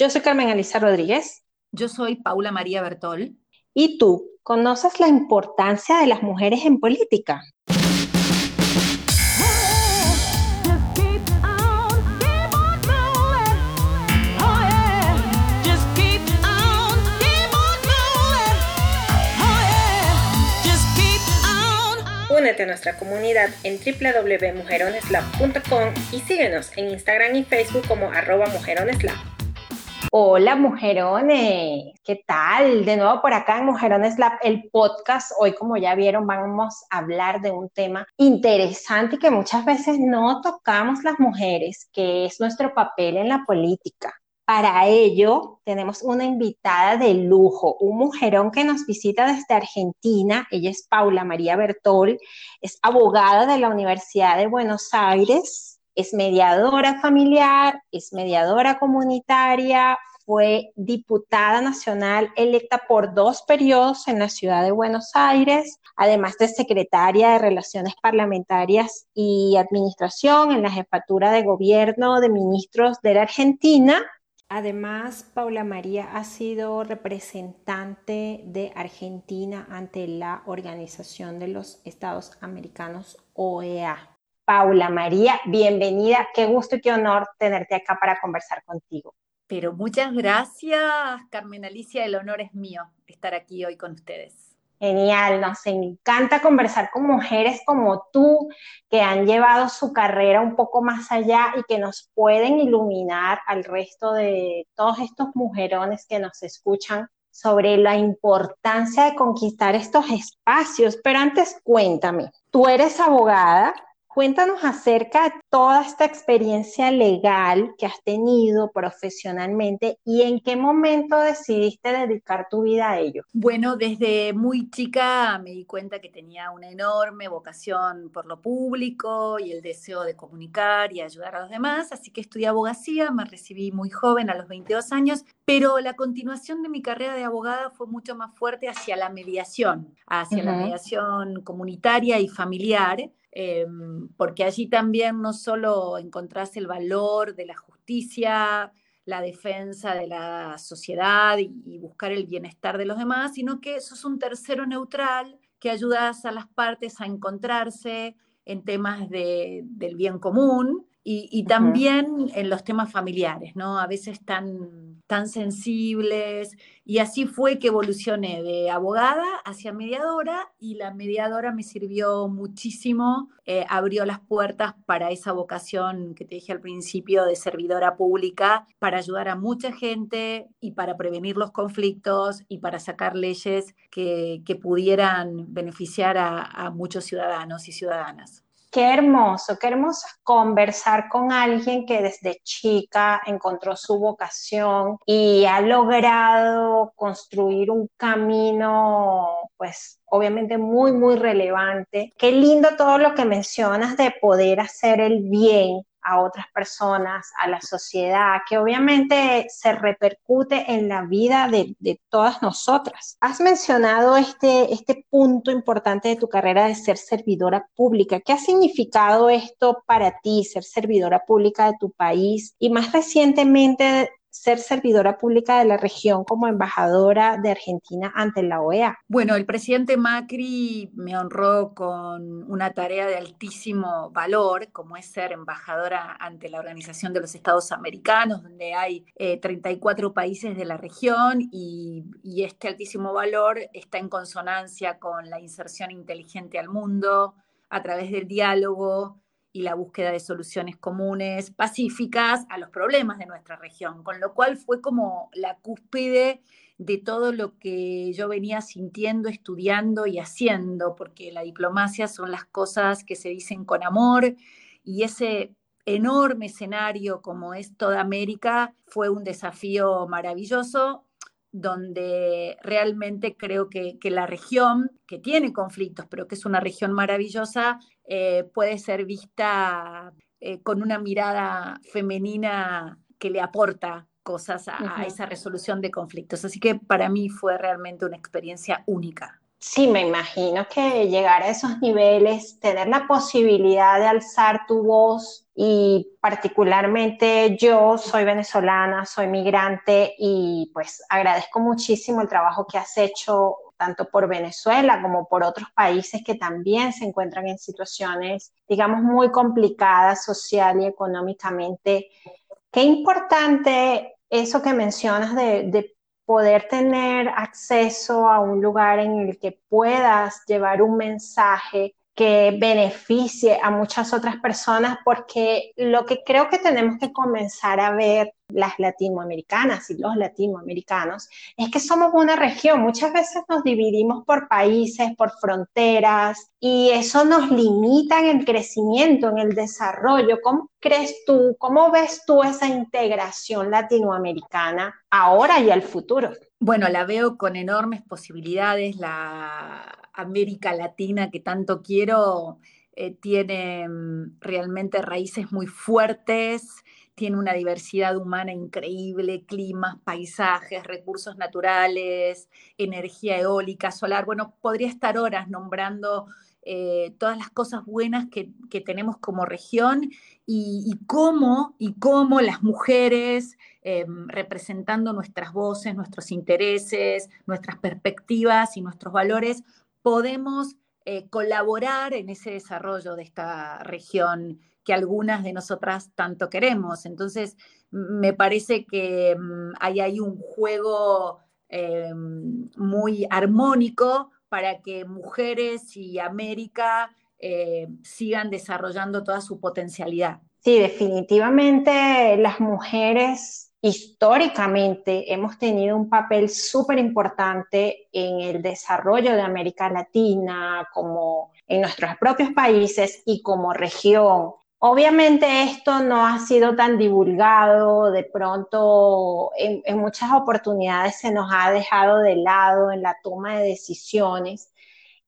Yo soy Carmen Elisa Rodríguez. Yo soy Paula María Bertol. ¿Y tú conoces la importancia de las mujeres en política? Únete a nuestra comunidad en www.mujeroneslab.com y síguenos en Instagram y Facebook como arroba mujeroneslab. Hola mujerones, ¿qué tal? De nuevo por acá en Mujerones Lab, el podcast. Hoy, como ya vieron, vamos a hablar de un tema interesante que muchas veces no tocamos las mujeres, que es nuestro papel en la política. Para ello, tenemos una invitada de lujo, un mujerón que nos visita desde Argentina. Ella es Paula María Bertol, es abogada de la Universidad de Buenos Aires, es mediadora familiar, es mediadora comunitaria, fue diputada nacional electa por dos periodos en la ciudad de Buenos Aires, además de secretaria de Relaciones Parlamentarias y Administración en la jefatura de gobierno de ministros de la Argentina Además, Paula María ha sido representante de Argentina ante la Organización de los Estados Americanos OEA. Paula María, bienvenida. Qué gusto y qué honor tenerte acá para conversar contigo. Pero muchas gracias, Carmen Alicia. El honor es mío estar aquí hoy con ustedes. Genial, nos encanta conversar con mujeres como tú que han llevado su carrera un poco más allá y que nos pueden iluminar al resto de todos estos mujerones que nos escuchan sobre la importancia de conquistar estos espacios. Pero antes cuéntame, tú eres abogada, Cuéntanos acerca de toda esta experiencia legal que has tenido profesionalmente y en qué momento decidiste dedicar tu vida a ello. Bueno, desde muy chica me di cuenta que tenía una enorme vocación por lo público y el deseo de comunicar y ayudar a los demás, así que estudié abogacía, me recibí muy joven a los 22 años, pero la continuación de mi carrera de abogada fue mucho más fuerte hacia la mediación, hacia la mediación comunitaria y familiar Em, porque allí también no solo encontrás el valor de la justicia, la defensa de la sociedad y, buscar el bienestar de los demás, sino que sos un tercero neutral que ayudas a las partes a encontrarse en temas del bien común y, también en los temas familiares, ¿no? A veces tan, tan sensibles. Y así fue que evolucioné de abogada hacia mediadora y la mediadora me sirvió muchísimo, eh, abrió las puertas para esa vocación que te dije al principio de servidora pública, para ayudar a mucha gente y para prevenir los conflictos y para sacar leyes que, pudieran beneficiar a muchos ciudadanos y ciudadanas. Qué hermoso, qué hermoso conversar con alguien que desde chica encontró su vocación y ha logrado construir un camino, pues obviamente muy, muy relevante. Qué lindo todo lo que mencionas de poder hacer el bien a otras personas, a la sociedad, que obviamente se repercute en la vida de, todas nosotras. Has mencionado este, este punto importante de tu carrera de ser servidora pública. ¿Qué ha significado esto para ti, ser servidora pública de tu país? Y más recientemente, ser servidora pública de la región como embajadora de Argentina ante la OEA? Bueno, el presidente Macri me honró con una tarea de altísimo valor, como es ser embajadora ante la Organización de los Estados Americanos, donde hay 34 eh, países de la región y, y este altísimo valor está en consonancia con la inserción inteligente al mundo a través del diálogo, y la búsqueda de soluciones comunes, pacíficas a los problemas de nuestra región, con lo cual fue como la cúspide de todo lo que yo venía sintiendo, estudiando y haciendo, porque la diplomacia son las cosas que se dicen con amor y ese enorme escenario como es toda América fue un desafío maravilloso donde realmente creo que, la región, que tiene conflictos, pero que es una región maravillosa, eh, puede ser vista eh, con una mirada femenina que le aporta cosas a, esa resolución de conflictos. Así que para mí fue realmente una experiencia única. Sí, me imagino que llegar a esos niveles, tener la posibilidad de alzar tu voz y particularmente yo soy venezolana, soy migrante y pues agradezco muchísimo el trabajo que has hecho tanto por Venezuela como por otros países que también se encuentran en situaciones, digamos, muy complicadas social y económicamente. Qué importante eso que mencionas de, poder tener acceso a un lugar en el que puedas llevar un mensaje que beneficie a muchas otras personas, porque lo que creo que tenemos que comenzar a ver las latinoamericanas y los latinoamericanos es que somos una región. Muchas veces nos dividimos por países, por fronteras, y eso nos limita en el crecimiento, en el desarrollo. ¿Cómo crees tú, cómo ves tú esa integración latinoamericana ahora y al futuro? Bueno, la veo con enormes posibilidades. La América Latina que tanto quiero eh, tiene mm, realmente raíces muy fuertes tiene una diversidad humana increíble, climas, paisajes, recursos naturales, energía eólica, solar. Bueno, podría estar horas nombrando eh, todas las cosas buenas que, tenemos como región y, cómo, y cómo las mujeres, eh, representando nuestras voces, nuestros intereses, nuestras perspectivas y nuestros valores, podemos eh, colaborar en ese desarrollo de esta región que algunas de nosotras tanto queremos. Entonces, me parece que mm, hay ahí un juego muy armónico para que mujeres y América eh, sigan desarrollando toda su potencialidad. Sí, definitivamente las mujeres históricamente hemos tenido un papel súper importante en el desarrollo de América Latina, como en nuestros propios países y como región. Obviamente esto no ha sido tan divulgado, de pronto en, muchas oportunidades se nos ha dejado de lado en la toma de decisiones.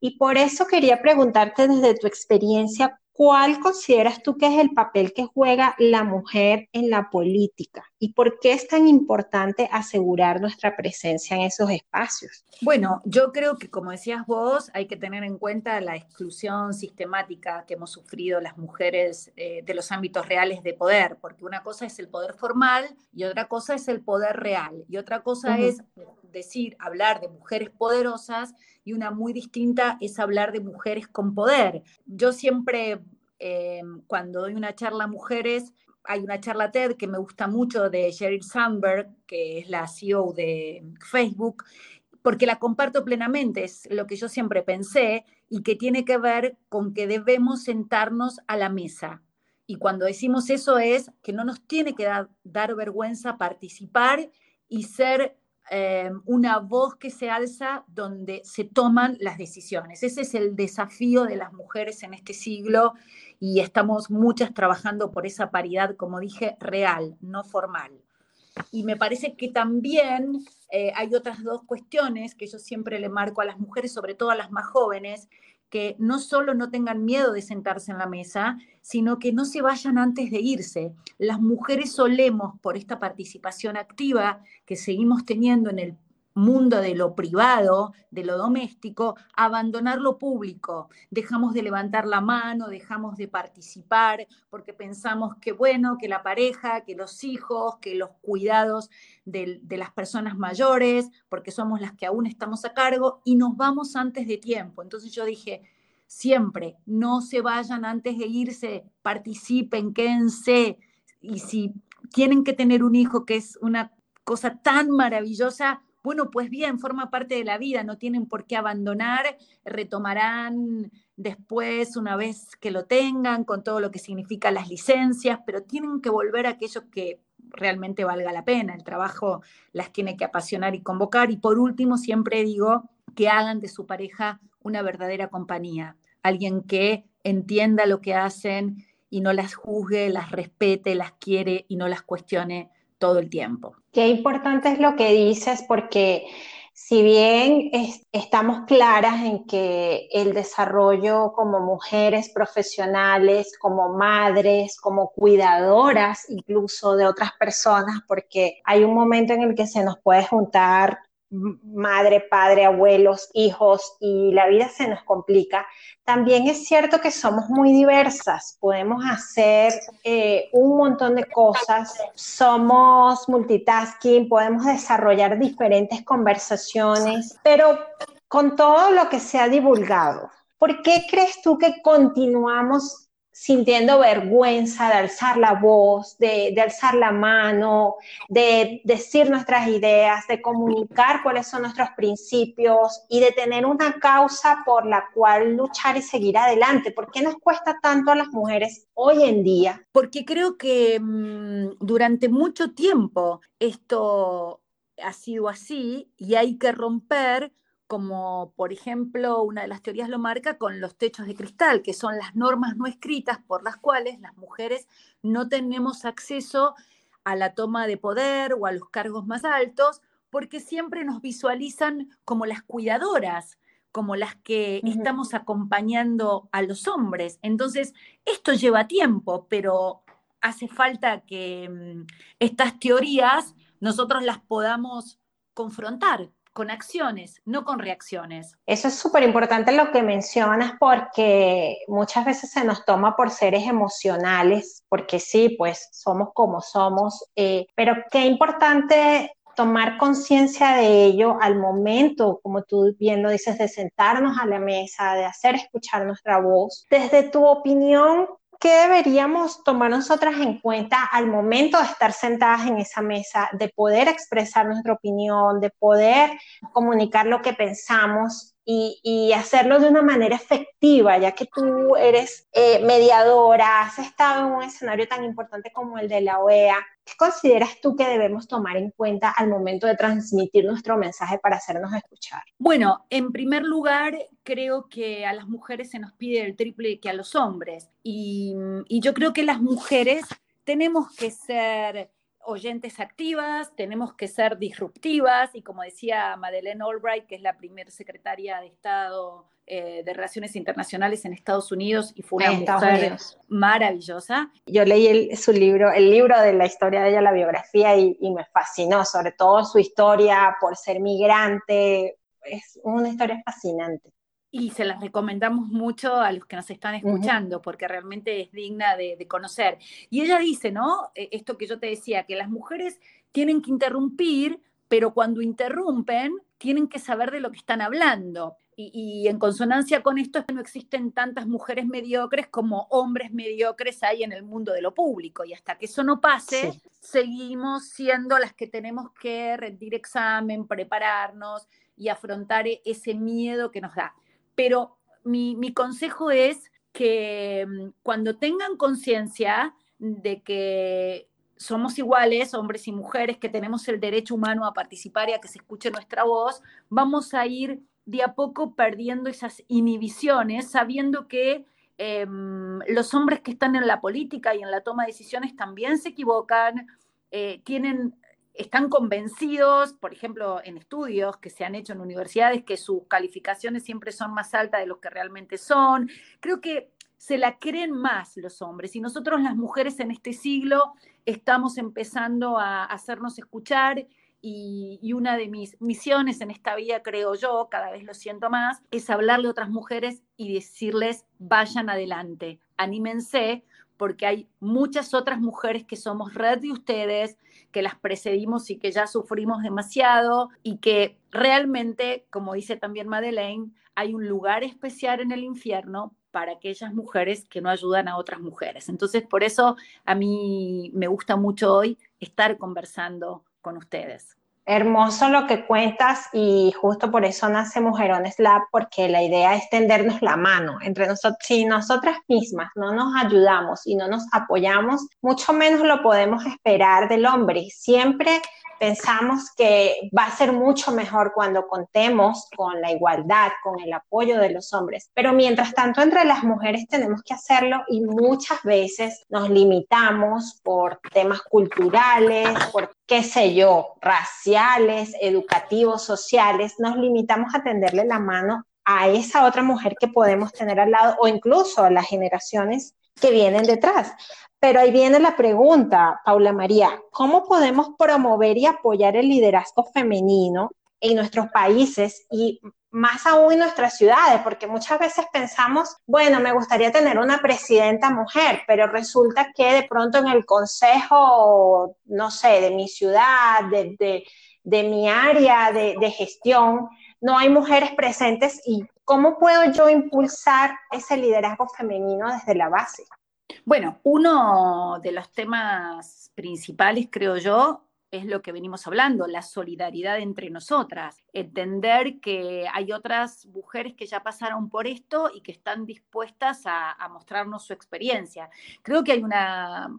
Y por eso quería preguntarte desde tu experiencia, ¿cuál consideras tú que es el papel que juega la mujer en la política? ¿Y por qué es tan importante asegurar nuestra presencia en esos espacios? Bueno, yo creo que como decías vos, hay que tener en cuenta la exclusión sistemática que hemos sufrido las mujeres eh, de los ámbitos reales de poder, porque una cosa es el poder formal y otra cosa es el poder real, y otra cosa es decir, hablar de mujeres poderosas y una muy distinta es hablar de mujeres con poder. Yo siempre, eh, cuando doy una charla a mujeres, hay una charla TED que me gusta mucho de Sheryl Sandberg, que es la CEO de Facebook, porque la comparto plenamente, es lo que yo siempre pensé y que tiene que ver con que debemos sentarnos a la mesa. Y cuando decimos eso es que no nos tiene que dar, dar vergüenza participar y ser eh, una voz que se alza donde se toman las decisiones. Ese es el desafío de las mujeres en este siglo y estamos muchas trabajando por esa paridad, como dije, real, no formal. Y me parece que también eh, hay otras dos cuestiones que yo siempre le marco a las mujeres, sobre todo a las más jóvenes, que no solo no tengan miedo de sentarse en la mesa, sino que no se vayan antes de irse. Las mujeres solemos, por esta participación activa que seguimos teniendo en el mundo de lo privado, de lo doméstico, abandonar lo público. Dejamos de levantar la mano, dejamos de participar, porque pensamos que, bueno, que la pareja, que los hijos, que los cuidados de, de, las personas mayores, porque somos las que aún estamos a cargo, y nos vamos antes de tiempo. Entonces yo dije, siempre, no se vayan antes de irse, participen, quédense, y si tienen que tener un hijo, que es una cosa tan maravillosa, bueno, pues bien, forma parte de la vida, no tienen por qué abandonar, retomarán después una vez que lo tengan, con todo lo que significa las licencias, pero tienen que volver a aquellos que realmente valga la pena. El trabajo las tiene que apasionar y convocar. Y por último, siempre digo que hagan de su pareja una verdadera compañía, alguien que entienda lo que hacen y no las juzgue, las respete, las quiere y no las cuestione todo el tiempo. Qué importante es lo que dices porque si bien estamos claras en que el desarrollo como mujeres profesionales, como madres, como cuidadoras incluso de otras personas, porque hay un momento en el que se nos puede juntar madre, padre, abuelos, hijos y la vida se nos complica, también es cierto que somos muy diversas, podemos hacer eh, un montón de cosas, somos multitasking, podemos desarrollar diferentes conversaciones, pero con todo lo que se ha divulgado, ¿por qué crees tú que continuamos sintiendo vergüenza de alzar la voz, de, alzar la mano, de decir nuestras ideas, de comunicar cuáles son nuestros principios y de tener una causa por la cual luchar y seguir adelante. ¿Por qué nos cuesta tanto a las mujeres hoy en día? Porque creo que mm, durante mucho tiempo esto ha sido así y hay que romper como por ejemplo una de las teorías lo marca con los techos de cristal, que son las normas no escritas por las cuales las mujeres no tenemos acceso a la toma de poder o a los cargos más altos, porque siempre nos visualizan como las cuidadoras, como las que estamos acompañando a los hombres. Entonces, esto lleva tiempo, pero hace falta que mm, estas teorías nosotros las podamos confrontar con acciones, no con reacciones. Eso es súper importante lo que mencionas porque muchas veces se nos toma por seres emocionales, porque sí, pues somos como somos, eh, pero qué importante tomar conciencia de ello al momento, como tú bien lo dices, de sentarnos a la mesa, de hacer escuchar nuestra voz. Desde tu opinión, ¿qué deberíamos tomar nosotras en cuenta al momento de estar sentadas en esa mesa, de poder expresar nuestra opinión, de poder comunicar lo que pensamos y, hacerlo de una manera efectiva, ya que tú eres eh, mediadora, has estado en un escenario tan importante como el de la OEA. ¿Qué consideras tú que debemos tomar en cuenta al momento de transmitir nuestro mensaje para hacernos escuchar? Bueno, en primer lugar, creo que a las mujeres se nos pide el triple que a los hombres. y yo creo que las mujeres tenemos que ser oyentes activas, tenemos que ser disruptivas y como decía Madeleine Albright, que es la primera secretaria de Estado eh, de Relaciones Internacionales en Estados Unidos y fue una mujer maravillosa. Yo leí su libro, el libro de la historia de ella, la biografía, y, y me fascinó, sobre todo su historia por ser migrante, es una historia fascinante y se las recomendamos mucho a los que nos están escuchando, porque realmente es digna de, conocer. Y ella dice, ¿no? E, esto que yo te decía, que las mujeres tienen que interrumpir, pero cuando interrumpen, tienen que saber de lo que están hablando. Y, en consonancia con esto es que no existen tantas mujeres mediocres como hombres mediocres hay en el mundo de lo público. Y hasta que eso no pase, seguimos siendo las que tenemos que rendir examen, prepararnos y afrontar e, ese miedo que nos da. Pero mi, consejo es que mm, cuando tengan conciencia de que somos iguales, hombres y mujeres, que tenemos el derecho humano a participar y a que se escuche nuestra voz, vamos a ir de a poco perdiendo esas inhibiciones, sabiendo que em, los hombres que están en la política y en la toma de decisiones también se equivocan, eh, tienen están convencidos, por ejemplo, en estudios que se han hecho en universidades, que sus calificaciones siempre son más altas de lo que realmente son. Creo que se la creen más los hombres y nosotros las mujeres en este siglo estamos empezando a hacernos escuchar y, y, una de mis misiones en esta vida, creo yo, cada vez lo siento más, es hablarle a otras mujeres y decirles, vayan adelante, anímense, porque hay muchas otras mujeres que somos red de ustedes, que las precedimos y que ya sufrimos demasiado y que realmente, como dice también Madeleine, hay un lugar especial en el infierno para aquellas mujeres que no ayudan a otras mujeres. Entonces, por eso a mí me gusta mucho hoy estar conversando con ustedes. Hermoso lo que cuentas y justo por eso nace Mujerones Lab, porque la idea es tendernos la mano entre nosotros. Si nosotras mismas no nos ayudamos y no nos apoyamos, mucho menos lo podemos esperar del hombre. Siempre pensamos que va a ser mucho mejor cuando contemos con la igualdad, con el apoyo de los hombres. Pero mientras tanto, entre las mujeres tenemos que hacerlo y muchas veces nos limitamos por temas culturales, por qué sé yo, raciales, educativos, sociales, nos limitamos a tenderle la mano a esa otra mujer que podemos tener al lado o incluso a las generaciones que vienen detrás. Pero ahí viene la pregunta, Paula María, ¿cómo podemos promover y apoyar el liderazgo femenino en nuestros países y más aún en nuestras ciudades, porque muchas veces pensamos, bueno, me gustaría tener una presidenta mujer, pero resulta que de pronto en el consejo, no sé, de mi ciudad, de, mi área de, de gestión, no hay mujeres presentes y cómo puedo yo impulsar ese liderazgo femenino desde la base. Bueno, uno de los temas principales, creo yo, es lo que venimos hablando, la solidaridad entre nosotras, entender que hay otras mujeres que ya pasaron por esto y que están dispuestas a, mostrarnos su experiencia. Creo que hay una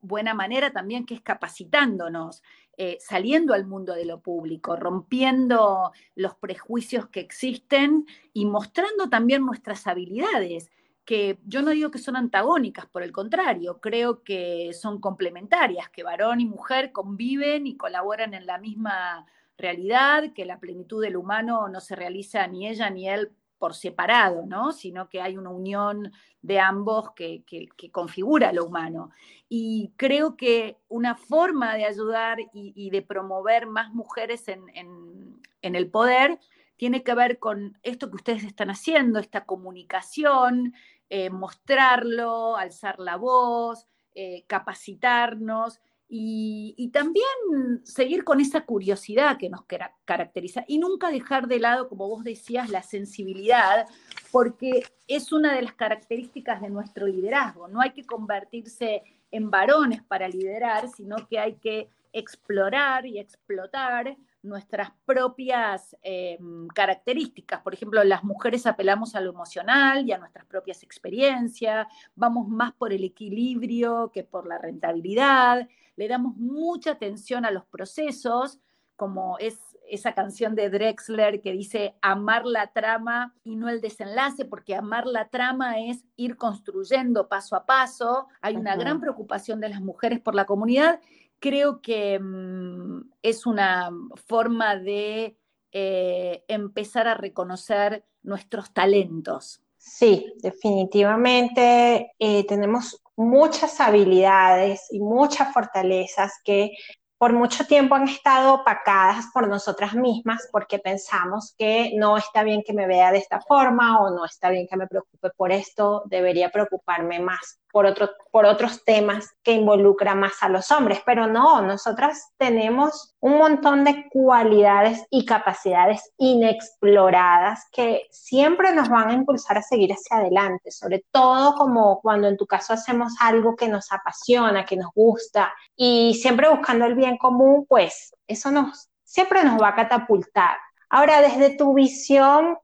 buena manera también que es capacitándonos, eh, saliendo al mundo de lo público, rompiendo los prejuicios que existen y mostrando también nuestras habilidades que yo no digo que son antagónicas, por el contrario, creo que son complementarias, que varón y mujer conviven y colaboran en la misma realidad, que la plenitud del humano no se realiza ni ella ni él por separado, ¿no? sino que hay una unión de ambos que, configura lo humano. Y creo que una forma de ayudar y, de promover más mujeres en, en el poder tiene que ver con esto que ustedes están haciendo, esta comunicación, eh, mostrarlo, alzar la voz, eh, capacitarnos y, también seguir con esa curiosidad que nos caracteriza y nunca dejar de lado, como vos decías, la sensibilidad, porque es una de las características de nuestro liderazgo. No hay que convertirse en varones para liderar, sino que hay que explorar y explotar nuestras propias eh, características. Por ejemplo, las mujeres apelamos a lo emocional y a nuestras propias experiencias, vamos más por el equilibrio que por la rentabilidad, le damos mucha atención a los procesos, como es esa canción de Drexler que dice amar la trama y no el desenlace, porque amar la trama es ir construyendo paso a paso. Hay una gran preocupación de las mujeres por la comunidad creo que mm, es una forma de eh, empezar a reconocer nuestros talentos. Sí, definitivamente eh, tenemos muchas habilidades y muchas fortalezas que por mucho tiempo han estado opacadas por nosotras mismas porque pensamos que no está bien que me vea de esta forma o no está bien que me preocupe por esto, debería preocuparme más por, por otros temas que involucran más a los hombres, pero no, nosotras tenemos un montón de cualidades y capacidades inexploradas que siempre nos van a impulsar a seguir hacia adelante, sobre todo como cuando en tu caso hacemos algo que nos apasiona, que nos gusta y siempre buscando el bien común, pues eso nos siempre nos va a catapultar. Ahora, desde tu visión,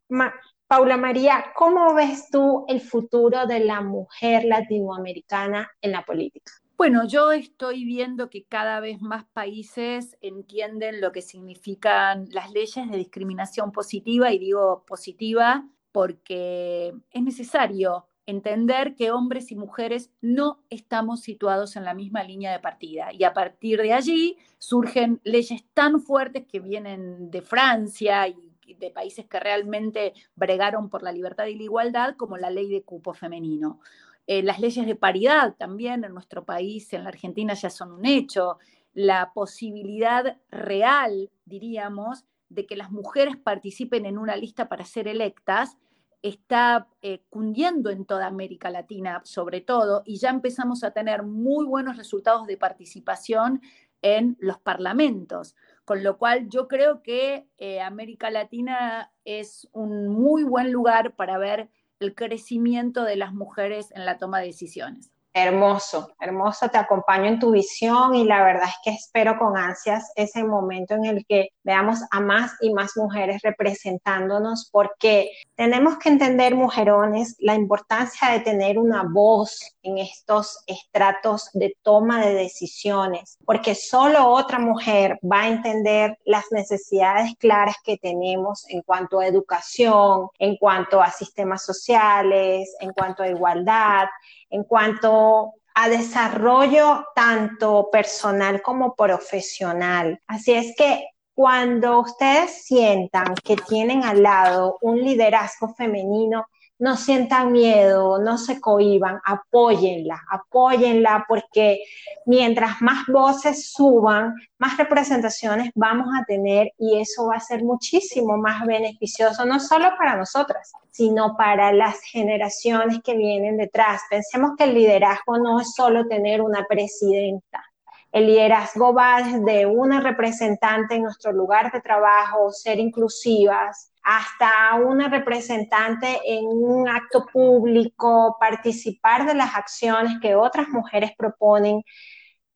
Paula María, ¿cómo ves tú el futuro de la mujer latinoamericana en la política? Bueno, yo estoy viendo que cada vez más países entienden lo que significan las leyes de discriminación positiva, y digo positiva porque es necesario entender que hombres y mujeres no estamos situados en la misma línea de partida. Y a partir de allí surgen leyes tan fuertes que vienen de Francia y de países que realmente bregaron por la libertad y la igualdad, como la ley de cupo femenino. Eh, las leyes de paridad también en nuestro país, en la Argentina, ya son un hecho. La posibilidad real, diríamos, de que las mujeres participen en una lista para ser electas está eh, cundiendo en toda América Latina, sobre todo, y ya empezamos a tener muy buenos resultados de participación en los parlamentos. Con lo cual yo creo que eh, América Latina es un muy buen lugar para ver el crecimiento de las mujeres en la toma de decisiones. Hermoso, hermoso, te acompaño en tu visión y la verdad es que espero con ansias ese momento en el que veamos a más y más mujeres representándonos porque tenemos que entender, mujerones, la importancia de tener una voz en estos estratos de toma de decisiones, porque solo otra mujer va a entender las necesidades claras que tenemos en cuanto a educación, en cuanto a sistemas sociales, en cuanto a igualdad en cuanto a desarrollo tanto personal como profesional. Así es que cuando ustedes sientan que tienen al lado un liderazgo femenino, no sientan miedo, no se cohiban, apóyenla, apóyenla porque mientras más voces suban, más representaciones vamos a tener y eso va a ser muchísimo más beneficioso, no solo para nosotras, sino para las generaciones que vienen detrás. Pensemos que el liderazgo no es solo tener una presidenta. El liderazgo va desde una representante en nuestro lugar de trabajo, ser inclusivas, hasta una representante en un acto público, participar de las acciones que otras mujeres proponen.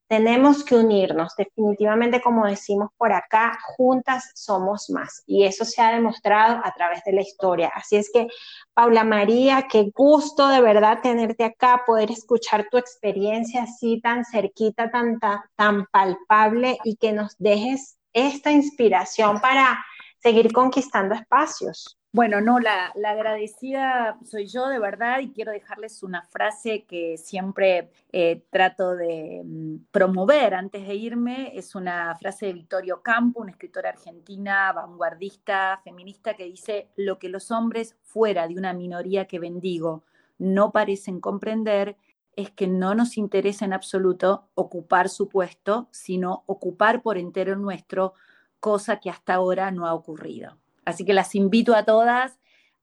Tenemos que unirnos, definitivamente como decimos por acá, juntas somos más. Y eso se ha demostrado a través de la historia. Así es que, Paula María, qué gusto de verdad tenerte acá, poder escuchar tu experiencia así tan cerquita, tan, tan, tan palpable y que nos dejes esta inspiración para seguir conquistando espacios. Bueno, no, la, agradecida soy yo de verdad y quiero dejarles una frase que siempre eh, trato de mm, promover antes de irme. Es una frase de Victorio Campo, una escritora argentina, vanguardista, feminista, que dice, lo que los hombres fuera de una minoría que bendigo no parecen comprender es que no nos interesa en absoluto ocupar su puesto, sino ocupar por entero nuestro cosa que hasta ahora no ha ocurrido. Así que las invito a todas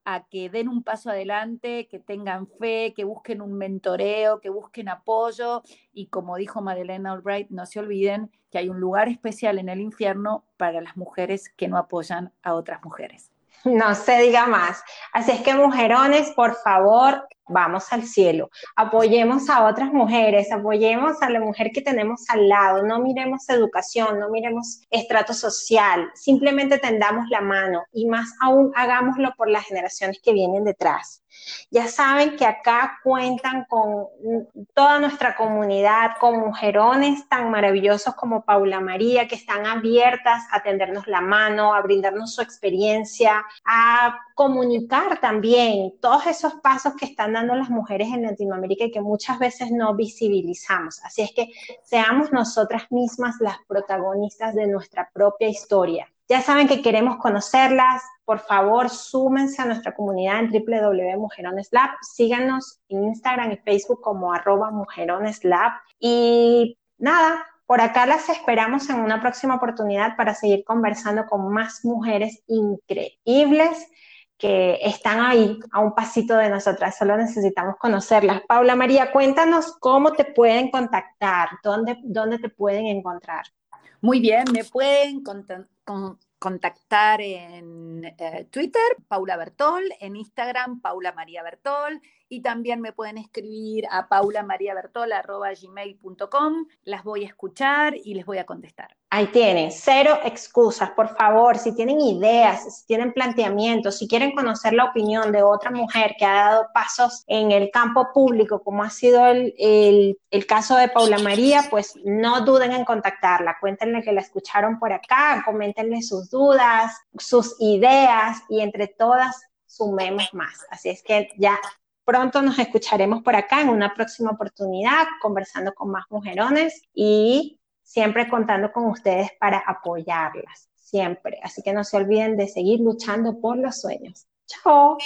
a que den un paso adelante, que tengan fe, que busquen un mentoreo, que busquen apoyo y como dijo Madeleine Albright, no se olviden que hay un lugar especial en el infierno para las mujeres que no apoyan a otras mujeres. No se diga más. Así es que mujerones, por favor, vamos al cielo. Apoyemos a otras mujeres, apoyemos a la mujer que tenemos al lado. No miremos educación, no miremos estrato social. Simplemente tendamos la mano y más aún hagámoslo por las generaciones que vienen detrás. Ya saben que acá cuentan con toda nuestra comunidad, con mujerones tan maravillosos como Paula María, que están abiertas a tendernos la mano, a brindarnos su experiencia, a comunicar también todos esos pasos que están dando las mujeres en Latinoamérica y que muchas veces no visibilizamos. Así es que seamos nosotras mismas las protagonistas de nuestra propia historia. Ya saben que queremos conocerlas. Por favor, súmense a nuestra comunidad en www.mujeroneslab. Síganos en Instagram y Facebook como arroba mujeroneslab. Y nada, por acá las esperamos en una próxima oportunidad para seguir conversando con más mujeres increíbles que están ahí a un pasito de nosotras, solo necesitamos conocerlas. Paula María, cuéntanos cómo te pueden contactar, dónde, dónde te pueden encontrar. Muy bien, me pueden contactar en eh, Twitter, Paula Bertol, en Instagram, Paula María Bertol, y también me pueden escribir a paulamariabertol.gmail.com. Las voy a escuchar y les voy a contestar. Ahí tienen, cero excusas, por favor, si tienen ideas, si tienen planteamientos, si quieren conocer la opinión de otra mujer que ha dado pasos en el campo público, como ha sido el, el caso de Paula María, pues no duden en contactarla, cuéntenle que la escucharon por acá, coméntenle sus dudas, sus ideas y entre todas sumemos más. Así es que ya Pronto nos escucharemos por acá en una próxima oportunidad, conversando con más mujerones y siempre contando con ustedes para apoyarlas, siempre. Así que no se olviden de seguir luchando por los sueños. Chao.